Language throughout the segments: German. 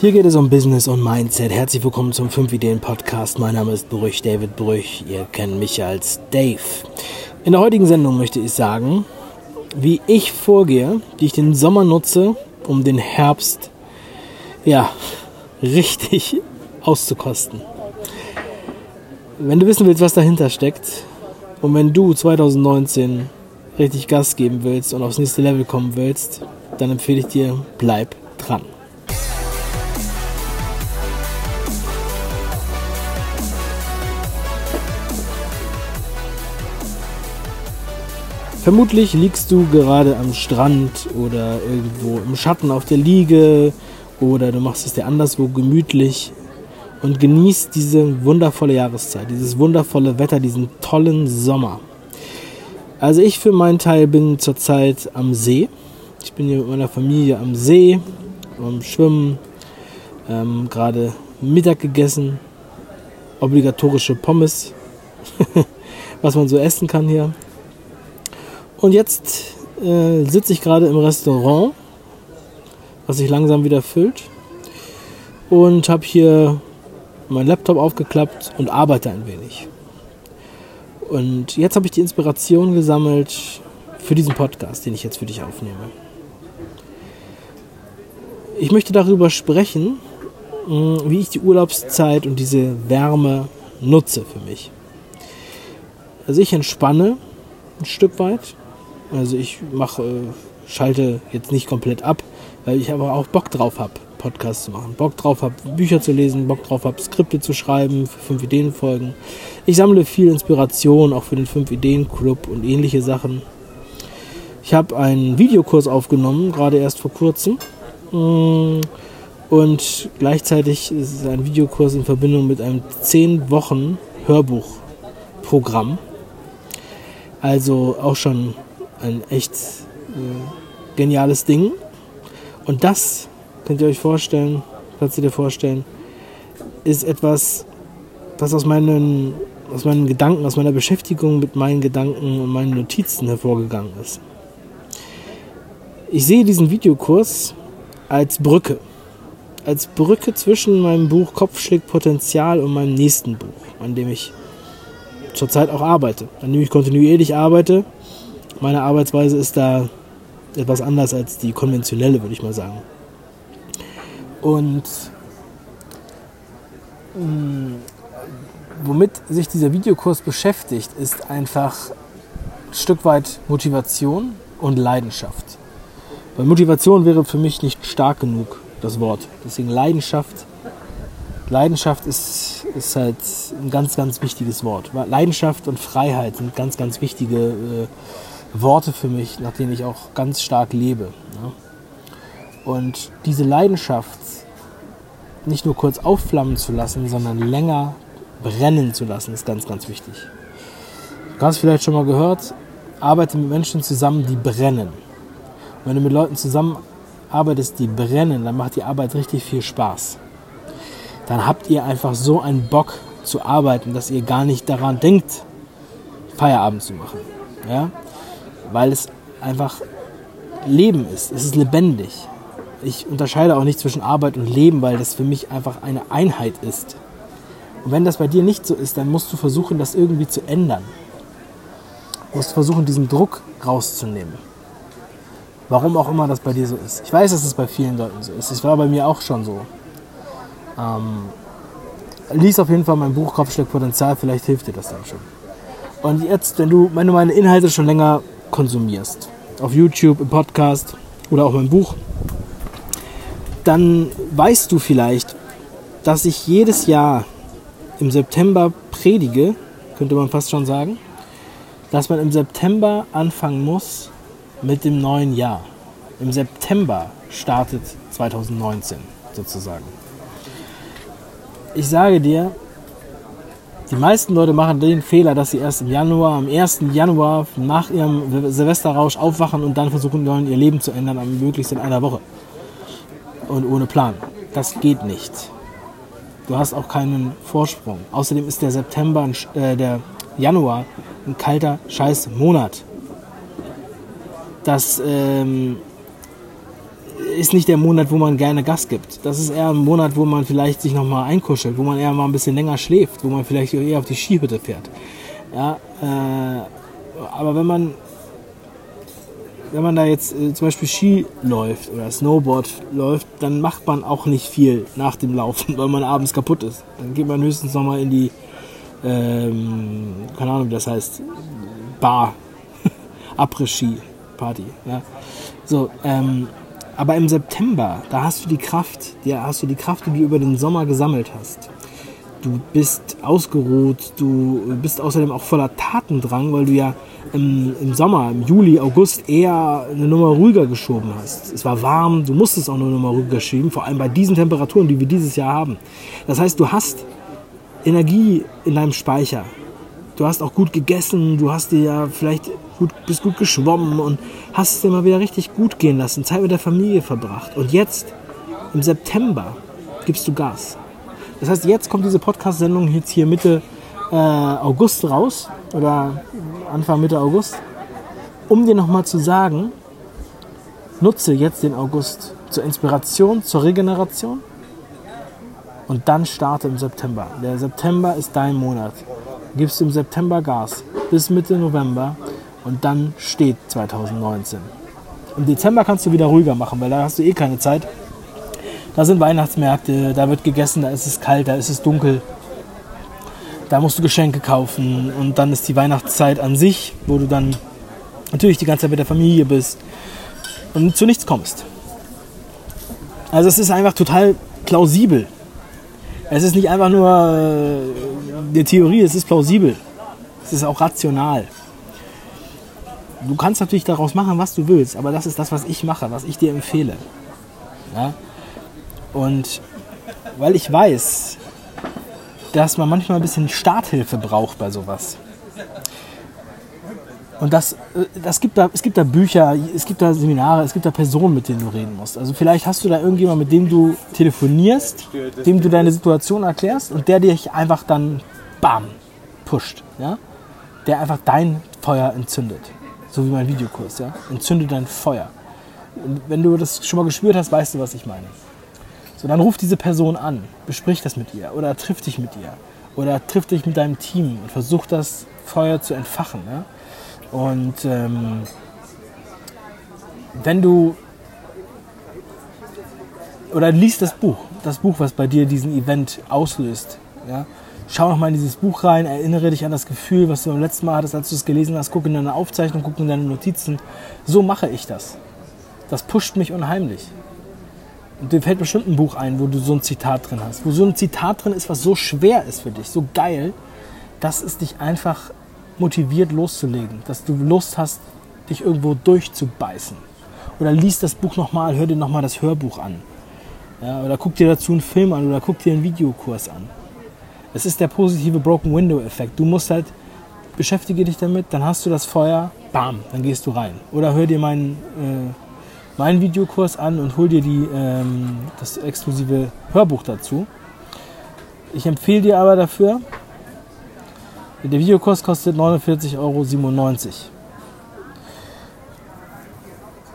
Hier geht es um Business und Mindset. Herzlich willkommen zum 5 Ideen Podcast. Mein Name ist Brüch, David Brüch. Ihr kennt mich als Dave. In der heutigen Sendung möchte ich sagen, wie ich vorgehe, wie ich den Sommer nutze, um den Herbst, ja, richtig auszukosten. Wenn du wissen willst, was dahinter steckt und wenn du 2019 richtig Gas geben willst und aufs nächste Level kommen willst, dann empfehle ich dir, bleib dran. Vermutlich liegst du gerade am Strand oder irgendwo im Schatten auf der Liege oder du machst es dir anderswo gemütlich und genießt diese wundervolle Jahreszeit, dieses wundervolle Wetter, diesen tollen Sommer. Also ich für meinen Teil bin zurzeit am See. Ich bin hier mit meiner Familie am See, am Schwimmen, ähm, gerade Mittag gegessen, obligatorische Pommes, was man so essen kann hier. Und jetzt äh, sitze ich gerade im Restaurant, was sich langsam wieder füllt. Und habe hier meinen Laptop aufgeklappt und arbeite ein wenig. Und jetzt habe ich die Inspiration gesammelt für diesen Podcast, den ich jetzt für dich aufnehme. Ich möchte darüber sprechen, wie ich die Urlaubszeit und diese Wärme nutze für mich. Also ich entspanne ein Stück weit also ich mache, schalte jetzt nicht komplett ab, weil ich aber auch Bock drauf habe, Podcasts zu machen. Bock drauf habe, Bücher zu lesen, Bock drauf habe, Skripte zu schreiben für fünf Ideen folgen. Ich sammle viel Inspiration auch für den fünf Ideen Club und ähnliche Sachen. Ich habe einen Videokurs aufgenommen, gerade erst vor kurzem. Mm, und gleichzeitig ist es ein Videokurs in Verbindung mit einem 10 Wochen Hörbuchprogramm. Also auch schon ein echt äh, geniales Ding. Und das, könnt ihr euch vorstellen, kannst du dir vorstellen, ist etwas, was aus meinen, aus meinen Gedanken, aus meiner Beschäftigung mit meinen Gedanken und meinen Notizen hervorgegangen ist. Ich sehe diesen Videokurs als Brücke. Als Brücke zwischen meinem Buch Kopfschlägpotenzial und meinem nächsten Buch, an dem ich zurzeit auch arbeite, an dem ich kontinuierlich arbeite meine Arbeitsweise ist da etwas anders als die konventionelle, würde ich mal sagen. Und mh, mm, womit sich dieser Videokurs beschäftigt, ist einfach ein Stück weit Motivation und Leidenschaft. Weil Motivation wäre für mich nicht stark genug, das Wort. Deswegen Leidenschaft. Leidenschaft ist, ist halt ein ganz, ganz wichtiges Wort. Leidenschaft und Freiheit sind ganz, ganz wichtige äh, Worte für mich, nach denen ich auch ganz stark lebe. Ne? Und diese Leidenschaft nicht nur kurz aufflammen zu lassen, sondern länger brennen zu lassen, ist ganz, ganz wichtig. Du hast vielleicht schon mal gehört, arbeite mit Menschen zusammen, die brennen. Und wenn du mit Leuten zusammenarbeitest, die brennen, dann macht die Arbeit richtig viel Spaß. Dann habt ihr einfach so einen Bock zu arbeiten, dass ihr gar nicht daran denkt, Feierabend zu machen. Ja? Weil es einfach Leben ist. Es ist lebendig. Ich unterscheide auch nicht zwischen Arbeit und Leben, weil das für mich einfach eine Einheit ist. Und wenn das bei dir nicht so ist, dann musst du versuchen, das irgendwie zu ändern. Du musst versuchen, diesen Druck rauszunehmen. Warum auch immer das bei dir so ist. Ich weiß, dass es bei vielen Leuten so ist. Es war bei mir auch schon so. Ähm, lies auf jeden Fall mein Buch Kopfschlägpotenzial, vielleicht hilft dir das dann schon. Und jetzt, wenn du, wenn du meine Inhalte schon länger konsumierst, auf YouTube, im Podcast oder auch im Buch, dann weißt du vielleicht, dass ich jedes Jahr im September predige, könnte man fast schon sagen, dass man im September anfangen muss mit dem neuen Jahr. Im September startet 2019 sozusagen. Ich sage dir, die meisten Leute machen den Fehler, dass sie erst im Januar, am 1. Januar nach ihrem Silvesterrausch aufwachen und dann versuchen wollen, ihr Leben zu ändern, am möglichst in einer Woche. Und ohne Plan. Das geht nicht. Du hast auch keinen Vorsprung. Außerdem ist der September, äh, der Januar ein kalter Scheiß Monat. Das, ähm, ist nicht der Monat, wo man gerne Gas gibt. Das ist eher ein Monat, wo man vielleicht sich nochmal einkuschelt, wo man eher mal ein bisschen länger schläft, wo man vielleicht eher auf die Skihütte fährt. Ja, äh, aber wenn man wenn man da jetzt äh, zum Beispiel Ski läuft oder Snowboard läuft, dann macht man auch nicht viel nach dem Laufen, weil man abends kaputt ist. Dann geht man höchstens nochmal in die, ähm, keine Ahnung, wie das heißt, Bar, Après-Ski-Party. Ja. So, ähm, aber im September, da hast du die Kraft, da hast du die Kraft, die du über den Sommer gesammelt hast. Du bist ausgeruht, du bist außerdem auch voller Tatendrang, weil du ja im, im Sommer, im Juli, August eher eine Nummer ruhiger geschoben hast. Es war warm, du musstest auch eine Nummer ruhiger schieben, vor allem bei diesen Temperaturen, die wir dieses Jahr haben. Das heißt, du hast Energie in deinem Speicher. Du hast auch gut gegessen, du hast dir ja vielleicht gut, bist gut geschwommen und hast es dir mal wieder richtig gut gehen lassen, Zeit mit der Familie verbracht. Und jetzt, im September, gibst du Gas. Das heißt, jetzt kommt diese Podcast-Sendung jetzt hier Mitte äh, August raus oder Anfang Mitte August, um dir nochmal zu sagen, nutze jetzt den August zur Inspiration, zur Regeneration und dann starte im September. Der September ist dein Monat. Gibst im September Gas bis Mitte November und dann steht 2019. Im Dezember kannst du wieder ruhiger machen, weil da hast du eh keine Zeit. Da sind Weihnachtsmärkte, da wird gegessen, da ist es kalt, da ist es dunkel. Da musst du Geschenke kaufen und dann ist die Weihnachtszeit an sich, wo du dann natürlich die ganze Zeit mit der Familie bist und zu nichts kommst. Also es ist einfach total plausibel. Es ist nicht einfach nur äh, eine Theorie, es ist plausibel. Es ist auch rational. Du kannst natürlich daraus machen, was du willst, aber das ist das, was ich mache, was ich dir empfehle. Ja? Und weil ich weiß, dass man manchmal ein bisschen Starthilfe braucht bei sowas. Und das, äh, das gibt da, es gibt da Bücher, es gibt da Seminare, es gibt da Personen, mit denen du reden musst. Also vielleicht hast du da irgendjemand, mit dem du telefonierst, dem du deine Situation erklärst und der dich einfach dann bam, pusht. Ja? Der einfach dein Feuer entzündet. So wie mein Videokurs. Ja? Entzünde dein Feuer. Und wenn du das schon mal gespürt hast, weißt du, was ich meine. So, dann ruf diese Person an, besprich das mit ihr oder triff dich mit ihr oder triff dich mit deinem Team und versuch das Feuer zu entfachen. Ja? Und ähm, wenn du oder liest das Buch, das Buch, was bei dir diesen Event auslöst. Ja? Schau noch mal in dieses Buch rein, erinnere dich an das Gefühl, was du beim letzten Mal hattest, als du es gelesen hast. Guck in deine Aufzeichnung, guck in deine Notizen. So mache ich das. Das pusht mich unheimlich. Und dir fällt bestimmt ein Buch ein, wo du so ein Zitat drin hast. Wo so ein Zitat drin ist, was so schwer ist für dich, so geil, dass es dich einfach motiviert loszulegen. Dass du Lust hast, dich irgendwo durchzubeißen. Oder liest das Buch nochmal, hör dir nochmal das Hörbuch an. Ja, oder guck dir dazu einen Film an oder guck dir einen Videokurs an. Es ist der positive Broken Window Effekt. Du musst halt, beschäftige dich damit, dann hast du das Feuer, bam, dann gehst du rein. Oder hör dir meinen äh, meinen Videokurs an und hol dir die, ähm, das exklusive Hörbuch dazu. Ich empfehle dir aber dafür, der Videokurs kostet 49,97 Euro.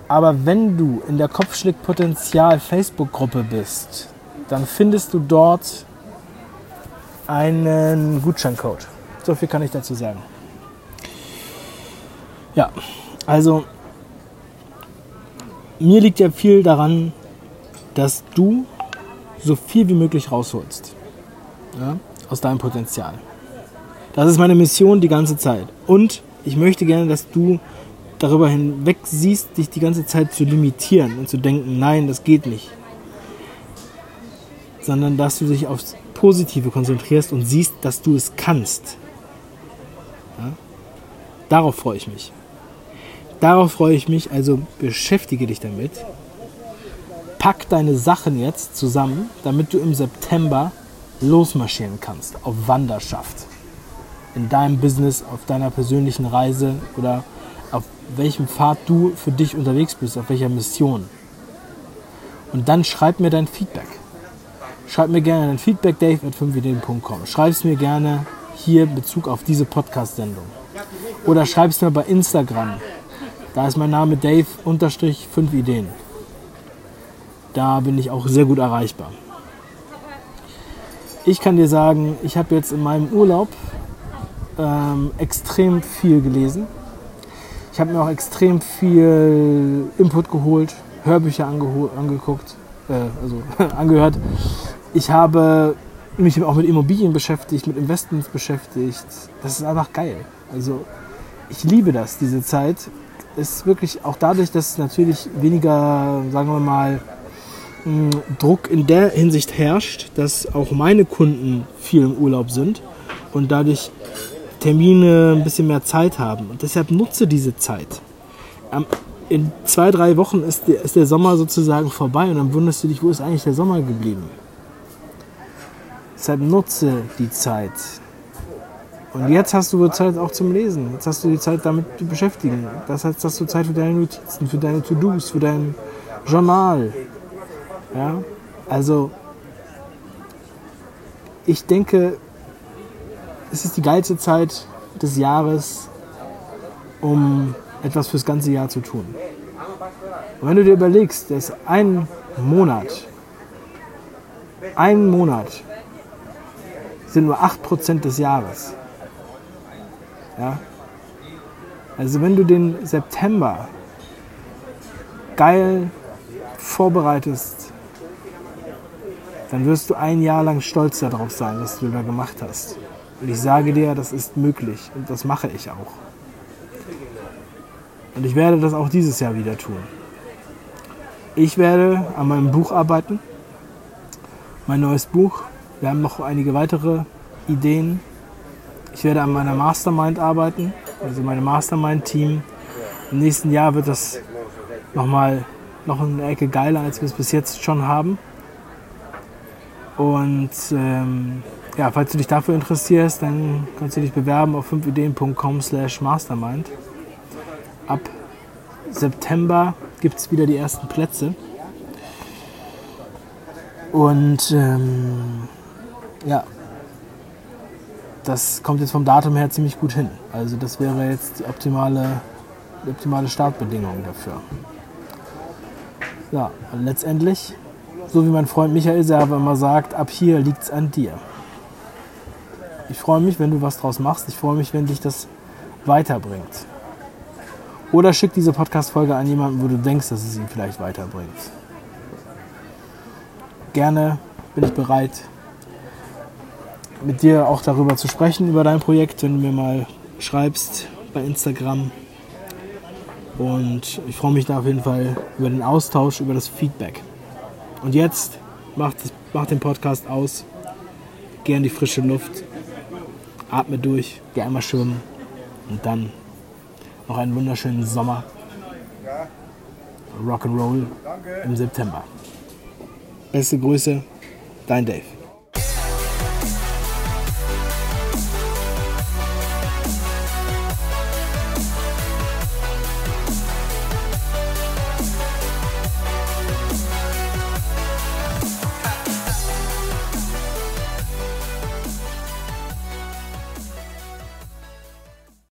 Aber wenn du in der Kopfschlickpotenzial Facebook-Gruppe bist, dann findest du dort einen Gutscheincode. So viel kann ich dazu sagen. Ja, also mir liegt ja viel daran, dass du so viel wie möglich rausholst ja, aus deinem Potenzial. Das ist meine Mission die ganze Zeit. Und ich möchte gerne, dass du darüber hinweg siehst, dich die ganze Zeit zu limitieren und zu denken, nein, das geht nicht. Sondern dass du dich aufs Positive konzentrierst und siehst, dass du es kannst. Ja? Darauf freue ich mich. Darauf freue ich mich, also beschäftige dich damit. Pack deine Sachen jetzt zusammen, damit du im September losmarschieren kannst auf Wanderschaft. In deinem Business, auf deiner persönlichen Reise oder auf welchem Pfad du für dich unterwegs bist, auf welcher Mission. Und dann schreib mir dein Feedback. Schreib mir gerne dein Feedback, dave at 5ideen.com. Schreib es mir gerne hier in Bezug auf diese Podcast-Sendung. Oder schreib es mir bei Instagram da ist mein Name Dave unterstrich 5 Ideen. da bin ich auch sehr gut erreichbar. Ich kann dir sagen, ich habe jetzt in meinem Urlaub ähm, extrem viel gelesen. Ich habe mir auch extrem viel Input geholt, Hörbücher angeguckt, äh, also angehört. Ich habe mich auch mit Immobilien beschäftigt, mit Investments beschäftigt. Das ist einfach geil. Also ich liebe das, diese Zeit. Ist wirklich auch dadurch, dass natürlich weniger, sagen wir mal, Druck in der Hinsicht herrscht, dass auch meine Kunden viel im Urlaub sind und dadurch Termine ein bisschen mehr Zeit haben. Und deshalb nutze diese Zeit. In zwei, drei Wochen ist der, ist der Sommer sozusagen vorbei und dann wunderst du dich, wo ist eigentlich der Sommer geblieben? Deshalb nutze die Zeit. Und jetzt hast du Zeit auch zum Lesen. Jetzt hast du die Zeit damit zu beschäftigen. Das heißt, hast du Zeit für deine Notizen, für deine To-Dos, für dein Journal. Ja? Also, ich denke, es ist die geilste Zeit des Jahres, um etwas fürs ganze Jahr zu tun. Und wenn du dir überlegst, dass ein Monat, ein Monat sind nur 8% des Jahres. Ja? Also wenn du den September geil vorbereitest, dann wirst du ein Jahr lang stolz darauf sein, was du da gemacht hast. Und ich sage dir, das ist möglich und das mache ich auch. Und ich werde das auch dieses Jahr wieder tun. Ich werde an meinem Buch arbeiten, mein neues Buch. Wir haben noch einige weitere Ideen. Ich werde an meiner Mastermind arbeiten, also meinem Mastermind-Team. Im nächsten Jahr wird das nochmal noch eine Ecke geiler, als wir es bis jetzt schon haben. Und ähm, ja, falls du dich dafür interessierst, dann kannst du dich bewerben auf 5ideen.com slash mastermind. Ab September gibt es wieder die ersten Plätze. Und ähm, ja, das kommt jetzt vom Datum her ziemlich gut hin. Also das wäre jetzt die optimale, die optimale Startbedingung dafür. Ja, letztendlich, so wie mein Freund Michael selber immer sagt, ab hier liegt es an dir. Ich freue mich, wenn du was draus machst. Ich freue mich, wenn dich das weiterbringt. Oder schick diese Podcast-Folge an jemanden, wo du denkst, dass es ihn vielleicht weiterbringt. Gerne bin ich bereit, mit dir auch darüber zu sprechen, über dein Projekt, wenn du mir mal schreibst bei Instagram. Und ich freue mich da auf jeden Fall über den Austausch, über das Feedback. Und jetzt macht, macht den Podcast aus, geh in die frische Luft, atme durch, geh einmal schwimmen und dann noch einen wunderschönen Sommer. Rock'n'Roll im September. Beste Grüße, dein Dave.